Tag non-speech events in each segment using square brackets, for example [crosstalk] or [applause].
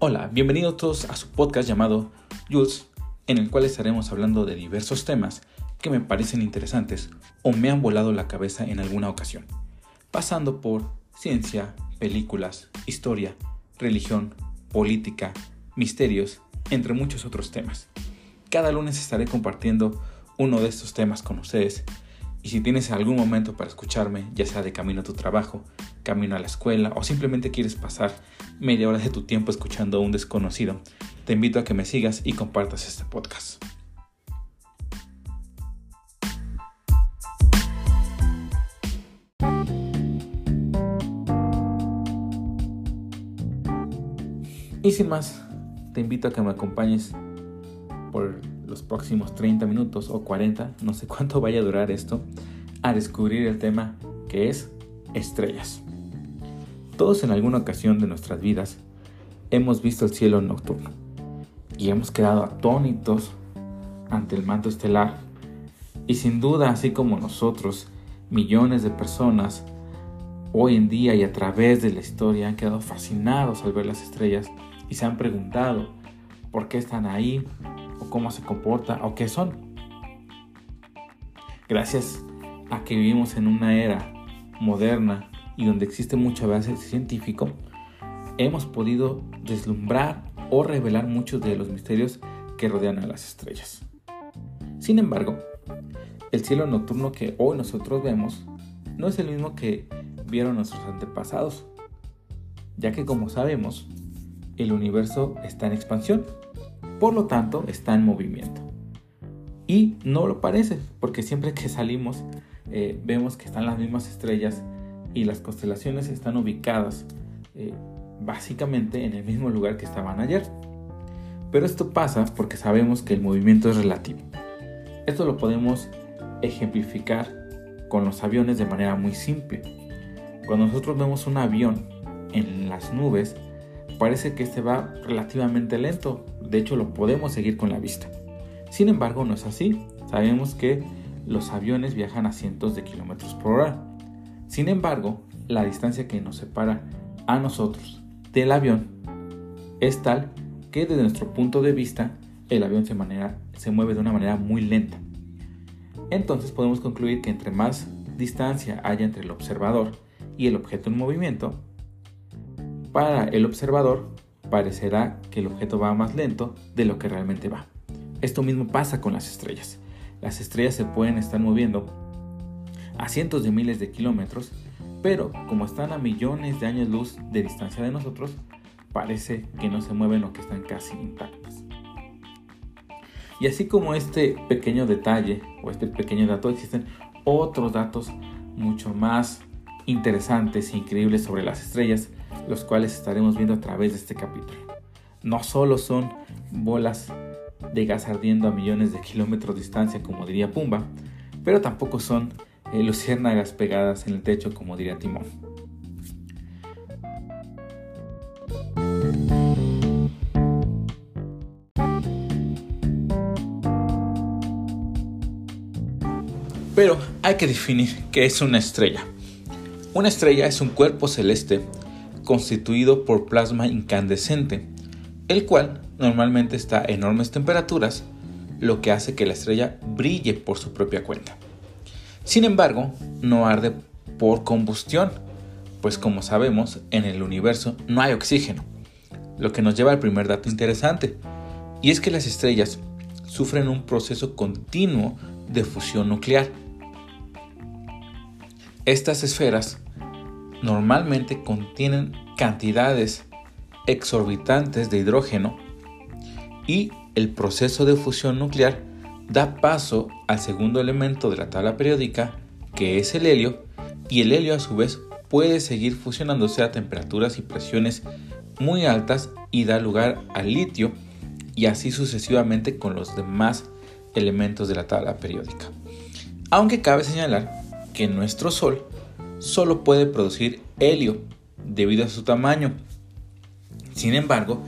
Hola, bienvenidos todos a su podcast llamado Jules, en el cual estaremos hablando de diversos temas que me parecen interesantes o me han volado la cabeza en alguna ocasión, pasando por ciencia, películas, historia, religión, política, misterios, entre muchos otros temas. Cada lunes estaré compartiendo uno de estos temas con ustedes y si tienes algún momento para escucharme, ya sea de camino a tu trabajo, camino a la escuela o simplemente quieres pasar media hora de tu tiempo escuchando a un desconocido, te invito a que me sigas y compartas este podcast. Y sin más, te invito a que me acompañes por los próximos 30 minutos o 40, no sé cuánto vaya a durar esto, a descubrir el tema que es estrellas. Todos en alguna ocasión de nuestras vidas hemos visto el cielo nocturno y hemos quedado atónitos ante el manto estelar y sin duda así como nosotros, millones de personas hoy en día y a través de la historia han quedado fascinados al ver las estrellas y se han preguntado por qué están ahí, o cómo se comporta o qué son. Gracias a que vivimos en una era moderna y donde existe mucha base científico, hemos podido deslumbrar o revelar muchos de los misterios que rodean a las estrellas. Sin embargo, el cielo nocturno que hoy nosotros vemos no es el mismo que vieron nuestros antepasados, ya que como sabemos, el universo está en expansión por lo tanto, está en movimiento. Y no lo parece, porque siempre que salimos eh, vemos que están las mismas estrellas y las constelaciones están ubicadas eh, básicamente en el mismo lugar que estaban ayer. Pero esto pasa porque sabemos que el movimiento es relativo. Esto lo podemos ejemplificar con los aviones de manera muy simple. Cuando nosotros vemos un avión en las nubes, parece que este va relativamente lento, de hecho lo podemos seguir con la vista. Sin embargo, no es así, sabemos que los aviones viajan a cientos de kilómetros por hora. Sin embargo, la distancia que nos separa a nosotros del avión es tal que desde nuestro punto de vista el avión se, se mueve de una manera muy lenta. Entonces podemos concluir que entre más distancia haya entre el observador y el objeto en movimiento, para el observador parecerá que el objeto va más lento de lo que realmente va. Esto mismo pasa con las estrellas. Las estrellas se pueden estar moviendo a cientos de miles de kilómetros, pero como están a millones de años luz de distancia de nosotros, parece que no se mueven o que están casi intactas. Y así como este pequeño detalle o este pequeño dato, existen otros datos mucho más interesantes e increíbles sobre las estrellas los cuales estaremos viendo a través de este capítulo. No solo son bolas de gas ardiendo a millones de kilómetros de distancia, como diría Pumba, pero tampoco son eh, luciérnagas pegadas en el techo, como diría Timón. Pero hay que definir qué es una estrella. Una estrella es un cuerpo celeste constituido por plasma incandescente, el cual normalmente está a enormes temperaturas, lo que hace que la estrella brille por su propia cuenta. Sin embargo, no arde por combustión, pues como sabemos, en el universo no hay oxígeno, lo que nos lleva al primer dato interesante, y es que las estrellas sufren un proceso continuo de fusión nuclear. Estas esferas normalmente contienen cantidades exorbitantes de hidrógeno y el proceso de fusión nuclear da paso al segundo elemento de la tabla periódica que es el helio y el helio a su vez puede seguir fusionándose a temperaturas y presiones muy altas y da lugar al litio y así sucesivamente con los demás elementos de la tabla periódica. Aunque cabe señalar que nuestro Sol solo puede producir helio debido a su tamaño. Sin embargo,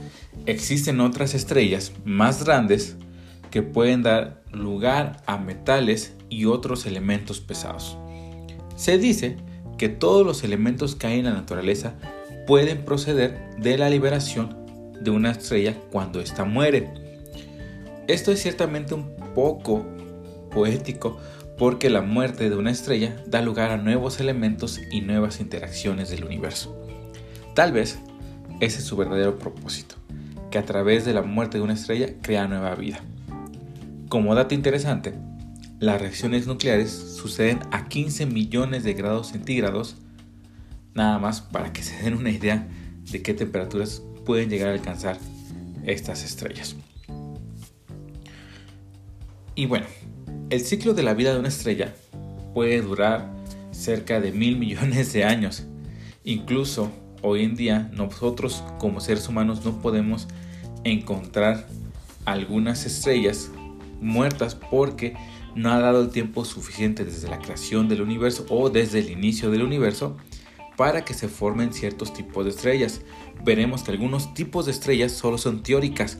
existen otras estrellas más grandes que pueden dar lugar a metales y otros elementos pesados. Se dice que todos los elementos que hay en la naturaleza pueden proceder de la liberación de una estrella cuando ésta muere. Esto es ciertamente un poco poético porque la muerte de una estrella da lugar a nuevos elementos y nuevas interacciones del universo. Tal vez ese es su verdadero propósito, que a través de la muerte de una estrella crea nueva vida. Como dato interesante, las reacciones nucleares suceden a 15 millones de grados centígrados, nada más para que se den una idea de qué temperaturas pueden llegar a alcanzar estas estrellas. Y bueno, el ciclo de la vida de una estrella puede durar cerca de mil millones de años. Incluso hoy en día nosotros como seres humanos no podemos encontrar algunas estrellas muertas porque no ha dado el tiempo suficiente desde la creación del universo o desde el inicio del universo para que se formen ciertos tipos de estrellas. Veremos que algunos tipos de estrellas solo son teóricas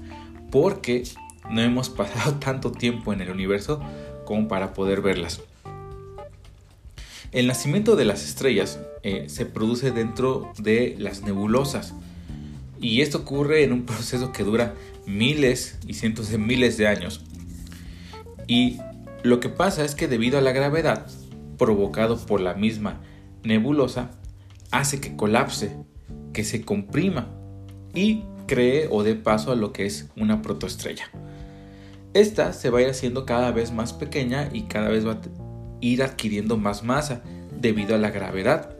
porque no hemos [laughs] pasado tanto tiempo en el universo como para poder verlas. El nacimiento de las estrellas eh, se produce dentro de las nebulosas y esto ocurre en un proceso que dura miles y cientos de miles de años. Y lo que pasa es que debido a la gravedad provocado por la misma nebulosa, hace que colapse, que se comprima y cree o dé paso a lo que es una protoestrella. Esta se va a ir haciendo cada vez más pequeña y cada vez va a ir adquiriendo más masa debido a la gravedad,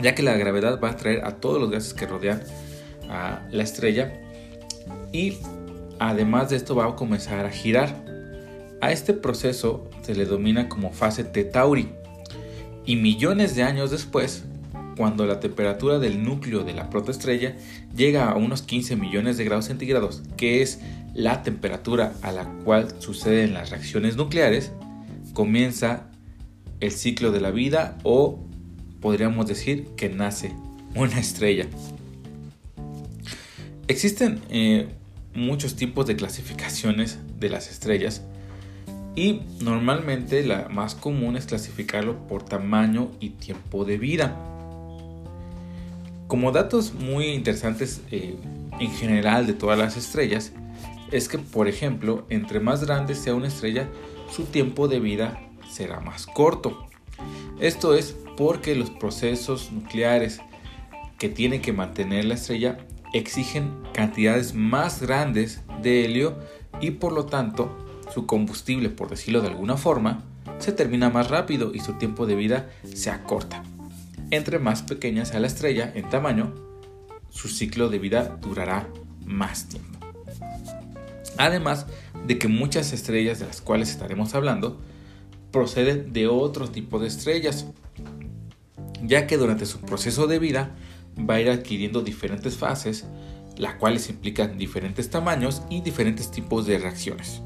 ya que la gravedad va a atraer a todos los gases que rodean a la estrella y además de esto va a comenzar a girar. A este proceso se le domina como fase T Tauri y millones de años después, cuando la temperatura del núcleo de la protoestrella llega a unos 15 millones de grados centígrados, que es la temperatura a la cual suceden las reacciones nucleares, comienza el ciclo de la vida o podríamos decir que nace una estrella. Existen eh, muchos tipos de clasificaciones de las estrellas y normalmente la más común es clasificarlo por tamaño y tiempo de vida. Como datos muy interesantes eh, en general de todas las estrellas, es que, por ejemplo, entre más grande sea una estrella, su tiempo de vida será más corto. Esto es porque los procesos nucleares que tiene que mantener la estrella exigen cantidades más grandes de helio y por lo tanto su combustible, por decirlo de alguna forma, se termina más rápido y su tiempo de vida se acorta. Entre más pequeña sea la estrella en tamaño, su ciclo de vida durará más tiempo. Además de que muchas estrellas de las cuales estaremos hablando proceden de otro tipo de estrellas, ya que durante su proceso de vida va a ir adquiriendo diferentes fases, las cuales implican diferentes tamaños y diferentes tipos de reacciones.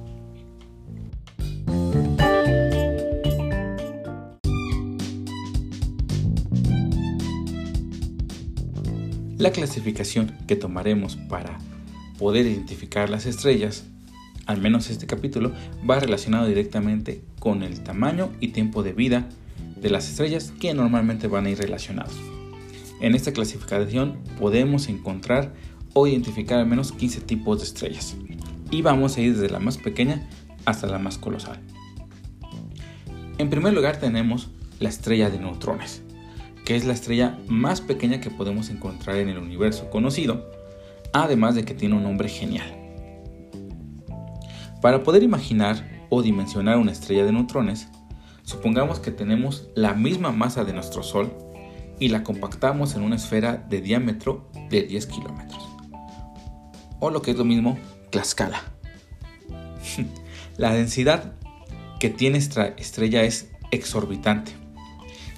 La clasificación que tomaremos para poder identificar las estrellas, al menos este capítulo, va relacionado directamente con el tamaño y tiempo de vida de las estrellas que normalmente van a ir relacionados. En esta clasificación podemos encontrar o identificar al menos 15 tipos de estrellas y vamos a ir desde la más pequeña hasta la más colosal. En primer lugar tenemos la estrella de neutrones, que es la estrella más pequeña que podemos encontrar en el universo conocido además de que tiene un nombre genial. Para poder imaginar o dimensionar una estrella de neutrones, supongamos que tenemos la misma masa de nuestro Sol y la compactamos en una esfera de diámetro de 10 kilómetros. O lo que es lo mismo, Tlaxcala. [laughs] la densidad que tiene esta estrella es exorbitante.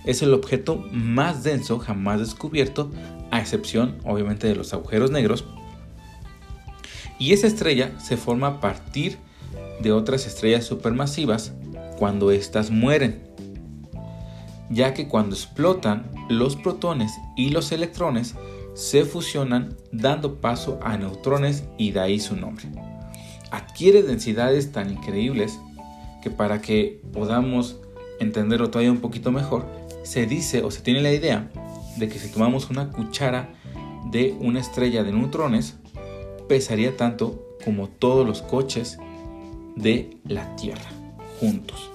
Es el objeto más denso jamás descubierto, a excepción obviamente de los agujeros negros, y esa estrella se forma a partir de otras estrellas supermasivas cuando éstas mueren, ya que cuando explotan los protones y los electrones se fusionan dando paso a neutrones y de ahí su nombre. Adquiere densidades tan increíbles que para que podamos entenderlo todavía un poquito mejor, se dice o se tiene la idea de que si tomamos una cuchara de una estrella de neutrones, pesaría tanto como todos los coches de la Tierra juntos.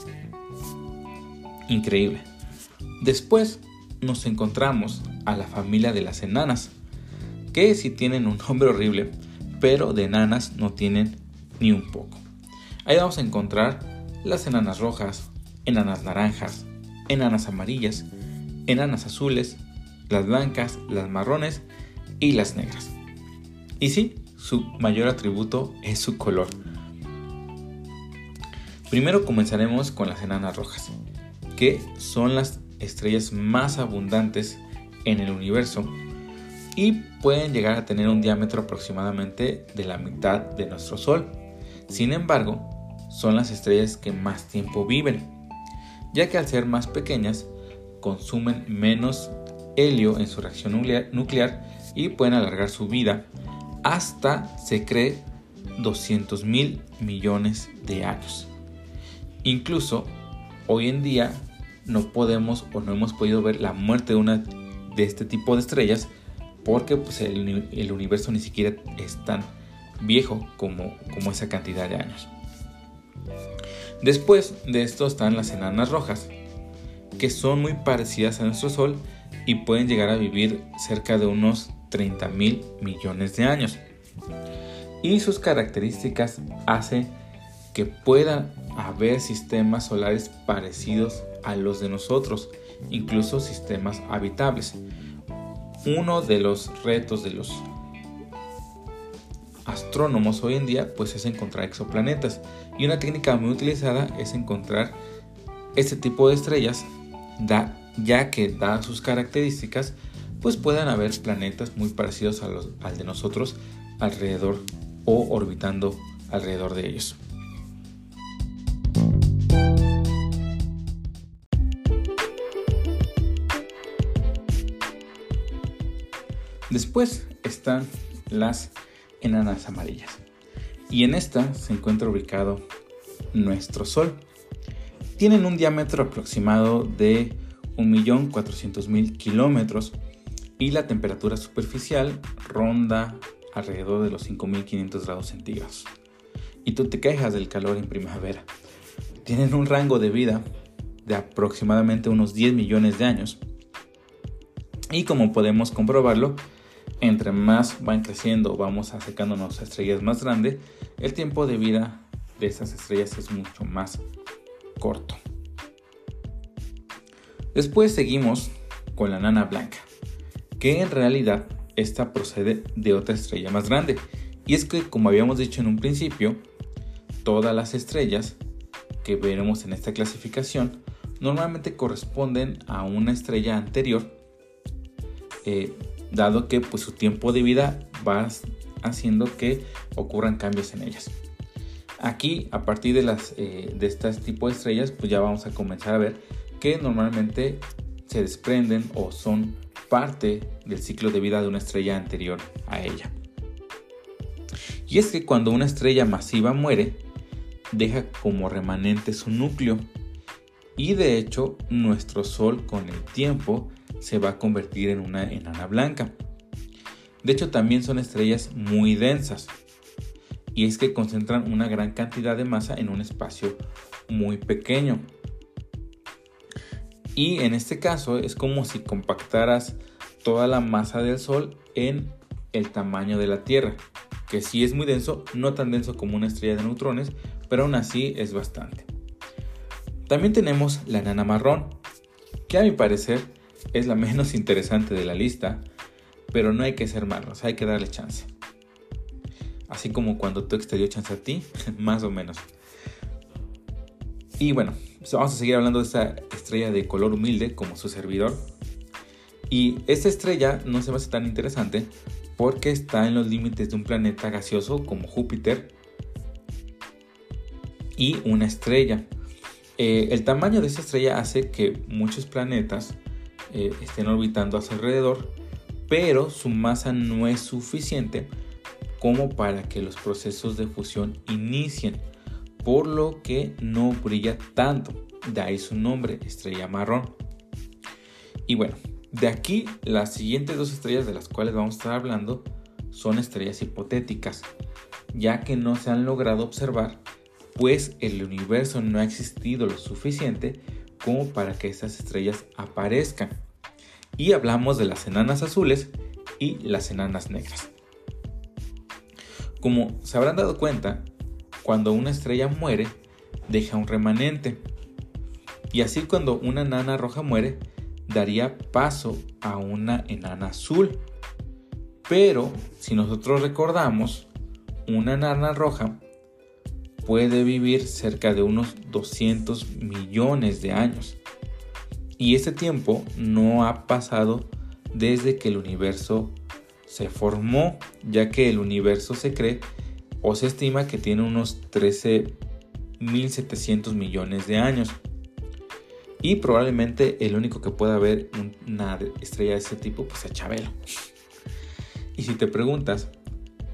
Increíble. Después nos encontramos a la familia de las enanas, que sí tienen un nombre horrible, pero de enanas no tienen ni un poco. Ahí vamos a encontrar las enanas rojas, enanas naranjas, enanas amarillas, enanas azules, las blancas, las marrones y las negras. Y sí, su mayor atributo es su color. Primero comenzaremos con las enanas rojas, que son las estrellas más abundantes en el universo y pueden llegar a tener un diámetro aproximadamente de la mitad de nuestro Sol. Sin embargo, son las estrellas que más tiempo viven, ya que al ser más pequeñas consumen menos helio en su reacción nuclear y pueden alargar su vida hasta, se cree, 200 mil millones de años. Incluso hoy en día no podemos o no hemos podido ver la muerte de una de este tipo de estrellas porque pues, el, universo ni siquiera es tan viejo como, como esa cantidad de años. Después de esto están las enanas rojas, que son muy parecidas a nuestro Sol y pueden llegar a vivir cerca de unos 30 mil millones de años. Y sus características hacen que puedan haber sistemas solares parecidos a los de nosotros, incluso sistemas habitables. Uno de los retos de los astrónomos hoy en día pues es encontrar exoplanetas y una técnica muy utilizada es encontrar este tipo de estrellas ya que dadas sus características pues puedan haber planetas muy parecidos al de nosotros alrededor o orbitando alrededor de ellos. Después están las enanas amarillas. Y en esta se encuentra ubicado nuestro Sol. Tienen un diámetro aproximado de 1.400.000 kilómetros y la temperatura superficial ronda alrededor de los 5.500 grados centígrados. Y tú te quejas del calor en primavera. Tienen un rango de vida de aproximadamente unos 10 millones de años. Y como podemos comprobarlo, entre más van creciendo, vamos acercándonos a estrellas más grandes, el tiempo de vida de esas estrellas es mucho más corto. Después seguimos con la nana blanca, que en realidad esta procede de otra estrella más grande. Y es que, como habíamos dicho en un principio, todas las estrellas que veremos en esta clasificación normalmente corresponden a una estrella anterior eh, dado que pues, su tiempo de vida va haciendo que ocurran cambios en ellas. Aquí, a partir de, las, eh, de este tipo de estrellas, pues ya vamos a comenzar a ver que normalmente se desprenden o son parte del ciclo de vida de una estrella anterior a ella. Y es que cuando una estrella masiva muere, deja como remanente su núcleo. Y de hecho, nuestro Sol con el tiempo se va a convertir en una enana blanca. De hecho, también son estrellas muy densas. Y es que concentran una gran cantidad de masa en un espacio muy pequeño. Y en este caso es como si compactaras toda la masa del Sol en el tamaño de la Tierra, que sí es muy denso, no tan denso como una estrella de neutrones, pero aún así es bastante. También tenemos la enana marrón, que a mi parecer es la menos interesante de la lista, pero no hay que ser malos, hay que darle chance. Así como cuando ex te dio chance a ti, [laughs] más o menos. Y bueno, vamos a seguir hablando de esta estrella de color humilde como su servidor. Y esta estrella no se me hace tan interesante porque está en los límites de un planeta gaseoso como Júpiter y una estrella. Eh, el tamaño de esta estrella hace que muchos planetas eh, estén orbitando a su alrededor, pero su masa no es suficiente como para que los procesos de fusión inicien, por lo que no brilla tanto. De ahí su nombre, estrella marrón. Y bueno, de aquí las siguientes dos estrellas de las cuales vamos a estar hablando son estrellas hipotéticas, ya que no se han logrado observar, pues el universo no ha existido lo suficiente como para que estas estrellas aparezcan. Y hablamos de las enanas azules y las enanas negras. Como se habrán dado cuenta, cuando una estrella muere, deja un remanente. Y así cuando una enana roja muere, daría paso a una enana azul. Pero si nosotros recordamos, una enana roja puede vivir cerca de unos 200 millones de años. Y ese tiempo no ha pasado desde que el universo se formó, ya que el universo se cree o se estima que tiene unos 13.700 millones de años. Y probablemente el único que pueda haber una estrella de ese tipo pues es Chabelo. Y si te preguntas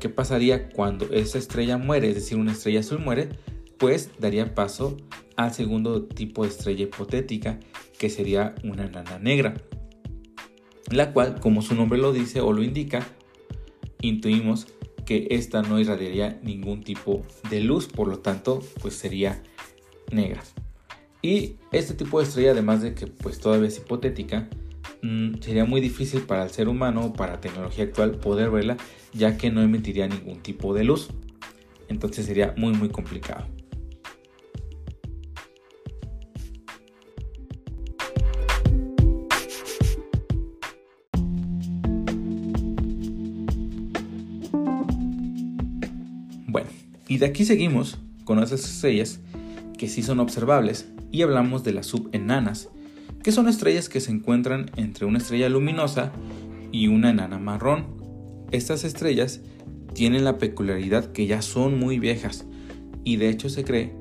qué pasaría cuando esa estrella muere, es decir, una estrella azul muere, pues daría paso al segundo tipo de estrella hipotética, que sería una nana negra, la cual, como su nombre lo dice o lo indica, intuimos que esta no irradiaría ningún tipo de luz, por lo tanto, pues sería negra. Y este tipo de estrella, además de que pues todavía es hipotética, mm, sería muy difícil para el ser humano para la tecnología actual poder verla, ya que no emitiría ningún tipo de luz. Entonces sería muy muy complicado. Y de aquí seguimos con esas estrellas que sí son observables y hablamos de las subenanas, que son estrellas que se encuentran entre una estrella luminosa y una enana marrón. Estas estrellas tienen la peculiaridad que ya son muy viejas y de hecho se cree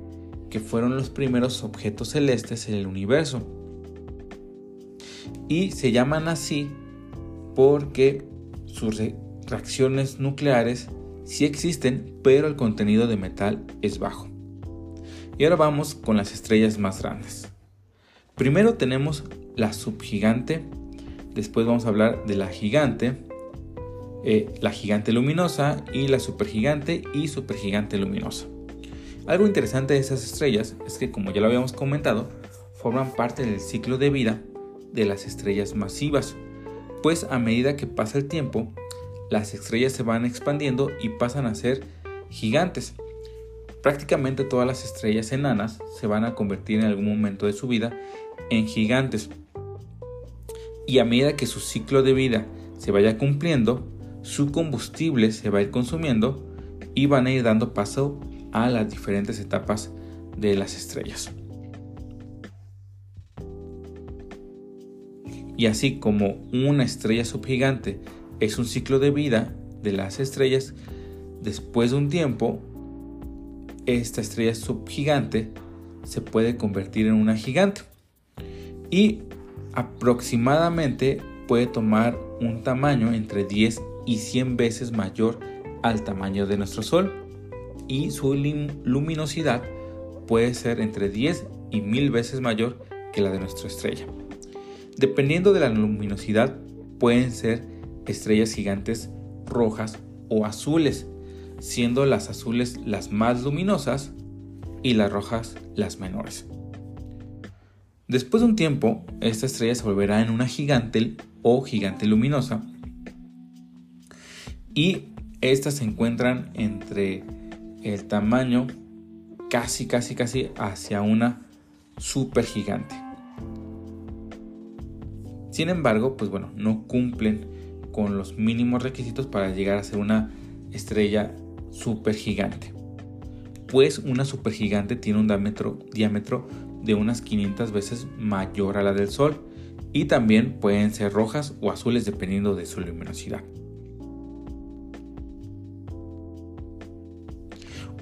que fueron los primeros objetos celestes en el universo. Y se llaman así porque sus reacciones nucleares sí existen, pero el contenido de metal es bajo. Y ahora vamos con las estrellas más grandes. Primero tenemos la subgigante, después vamos a hablar de la gigante, eh, la gigante luminosa y la supergigante y supergigante luminosa. Algo interesante de esas estrellas es que, como ya lo habíamos comentado, forman parte del ciclo de vida de las estrellas masivas, pues a medida que pasa el tiempo, las estrellas se van expandiendo y pasan a ser gigantes, Prácticamente todas las estrellas enanas se van a convertir en algún momento de su vida en gigantes. Y a medida que su ciclo de vida se vaya cumpliendo, su combustible se va a ir consumiendo y van a ir dando paso a las diferentes etapas de las estrellas. Y así como una estrella subgigante es un ciclo de vida de las estrellas, después de un tiempo esta estrella subgigante se puede convertir en una gigante y aproximadamente puede tomar un tamaño entre 10 y 100 veces mayor al tamaño de nuestro Sol y su luminosidad puede ser entre 10 y 1000 veces mayor que la de nuestra estrella. Dependiendo de la luminosidad pueden ser estrellas gigantes rojas o azules siendo las azules las más luminosas y las rojas las menores. Después de un tiempo, esta estrella se volverá en una gigante o gigante luminosa y estas se encuentran entre el tamaño casi casi casi hacia una supergigante. Sin embargo, pues bueno, no cumplen con los mínimos requisitos para llegar a ser una estrella supergigante. Pues una supergigante tiene un diámetro, diámetro de unas 500 veces mayor a la del Sol y también pueden ser rojas o azules dependiendo de su luminosidad.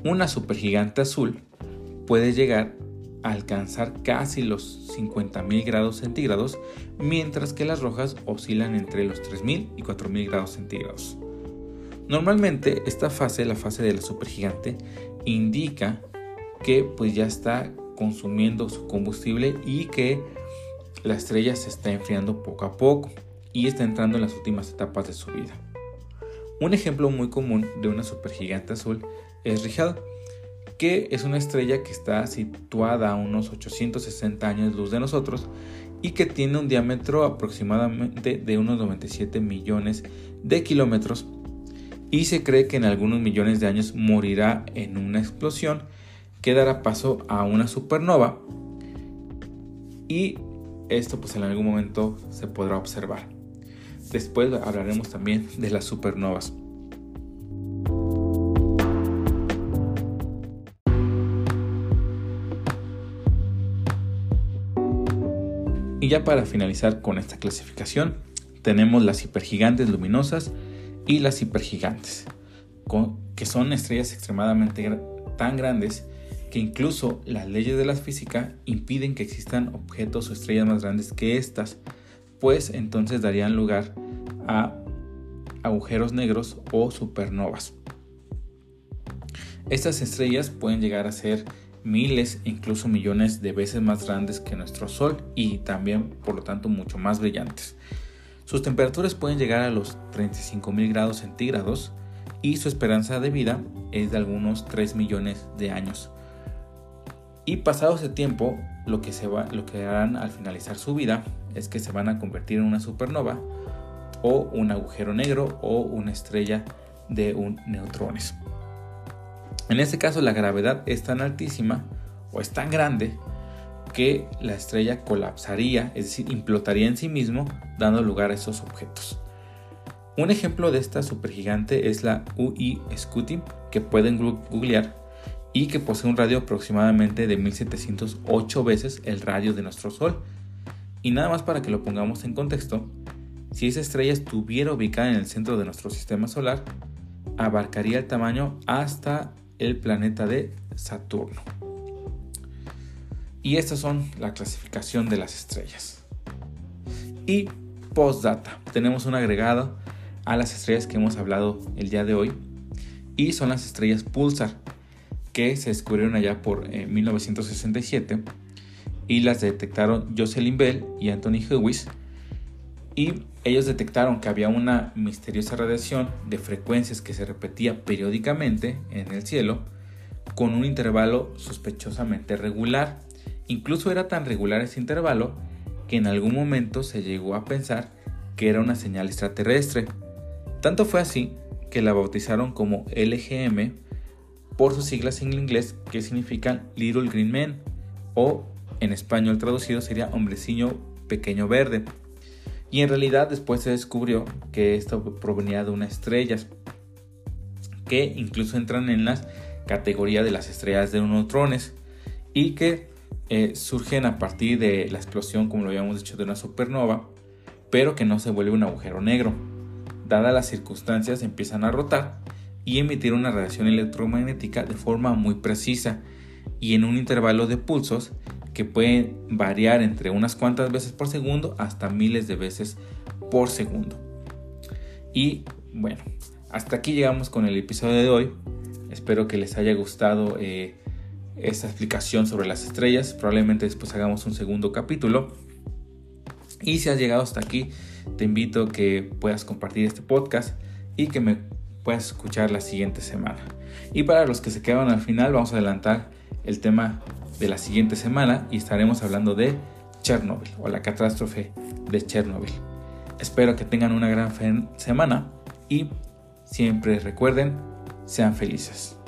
Una supergigante azul puede llegar alcanzar casi los 50.000 grados centígrados, mientras que las rojas oscilan entre los 3.000 y 4.000 grados centígrados. Normalmente esta fase, la fase de la supergigante, indica que pues ya está consumiendo su combustible y que la estrella se está enfriando poco a poco y está entrando en las últimas etapas de su vida. Un ejemplo muy común de una supergigante azul es Rigel, que es una estrella que está situada a unos 860 años luz de nosotros y que tiene un diámetro aproximadamente de unos 97 millones de kilómetros y se cree que en algunos millones de años morirá en una explosión que dará paso a una supernova y esto pues en algún momento se podrá observar. Después hablaremos también de las supernovas. Ya para finalizar con esta clasificación, tenemos las hipergigantes luminosas y las hipergigantes, que son estrellas extremadamente tan grandes que incluso las leyes de la física impiden que existan objetos o estrellas más grandes que estas, pues entonces darían lugar a agujeros negros o supernovas. Estas estrellas pueden llegar a ser miles, incluso millones de veces más grandes que nuestro Sol y también por lo tanto mucho más brillantes. Sus temperaturas pueden llegar a los 35.000 grados centígrados y su esperanza de vida es de algunos 3 millones de años. Y pasado ese tiempo, lo que, se va, lo que harán al finalizar su vida es que se van a convertir en una supernova o un agujero negro o una estrella de un neutrones. En este caso la gravedad es tan altísima o es tan grande que la estrella colapsaría, es decir, implotaría en sí mismo, dando lugar a esos objetos. Un ejemplo de esta supergigante es la UI Scuti, que pueden googlear y que posee un radio aproximadamente de 1708 veces el radio de nuestro Sol. Y nada más para que lo pongamos en contexto, si esa estrella estuviera ubicada en el centro de nuestro sistema solar, abarcaría el tamaño hasta el planeta de Saturno. Y estas son la clasificación de las estrellas. Y postdata, tenemos un agregado a las estrellas que hemos hablado el día de hoy y son las estrellas pulsar que se descubrieron allá por 1967 eh, y las detectaron Jocelyn Bell y Anthony Hewitt y ellos detectaron que había una misteriosa radiación de frecuencias que se repetía periódicamente en el cielo con un intervalo sospechosamente regular. Incluso era tan regular ese intervalo que en algún momento se llegó a pensar que era una señal extraterrestre. Tanto fue así que la bautizaron como LGM por sus siglas en inglés que significan Little Green Man o en español traducido sería hombrecillo pequeño verde. Y en realidad después se descubrió que esto provenía de unas estrellas que incluso entran en la categoría de las estrellas de neutrones y que eh, surgen a partir de la explosión, como lo habíamos dicho, de una supernova, pero que no se vuelve un agujero negro. Dadas las circunstancias, empiezan a rotar y emitir una radiación electromagnética de forma muy precisa y en un intervalo de pulsos que pueden variar entre unas cuantas veces por segundo hasta miles de veces por segundo. Y bueno, hasta aquí llegamos con el episodio de hoy. Espero que les haya gustado eh, esta explicación sobre las estrellas. Probablemente después hagamos un segundo capítulo. Y si has llegado hasta aquí, te invito a que puedas compartir este podcast y que me puedes escuchar la siguiente semana. Y para los que se quedaron al final, vamos a adelantar el tema de la siguiente semana y estaremos hablando de Chernobyl o la catástrofe de Chernobyl. Espero que tengan una gran semana y siempre recuerden, sean felices.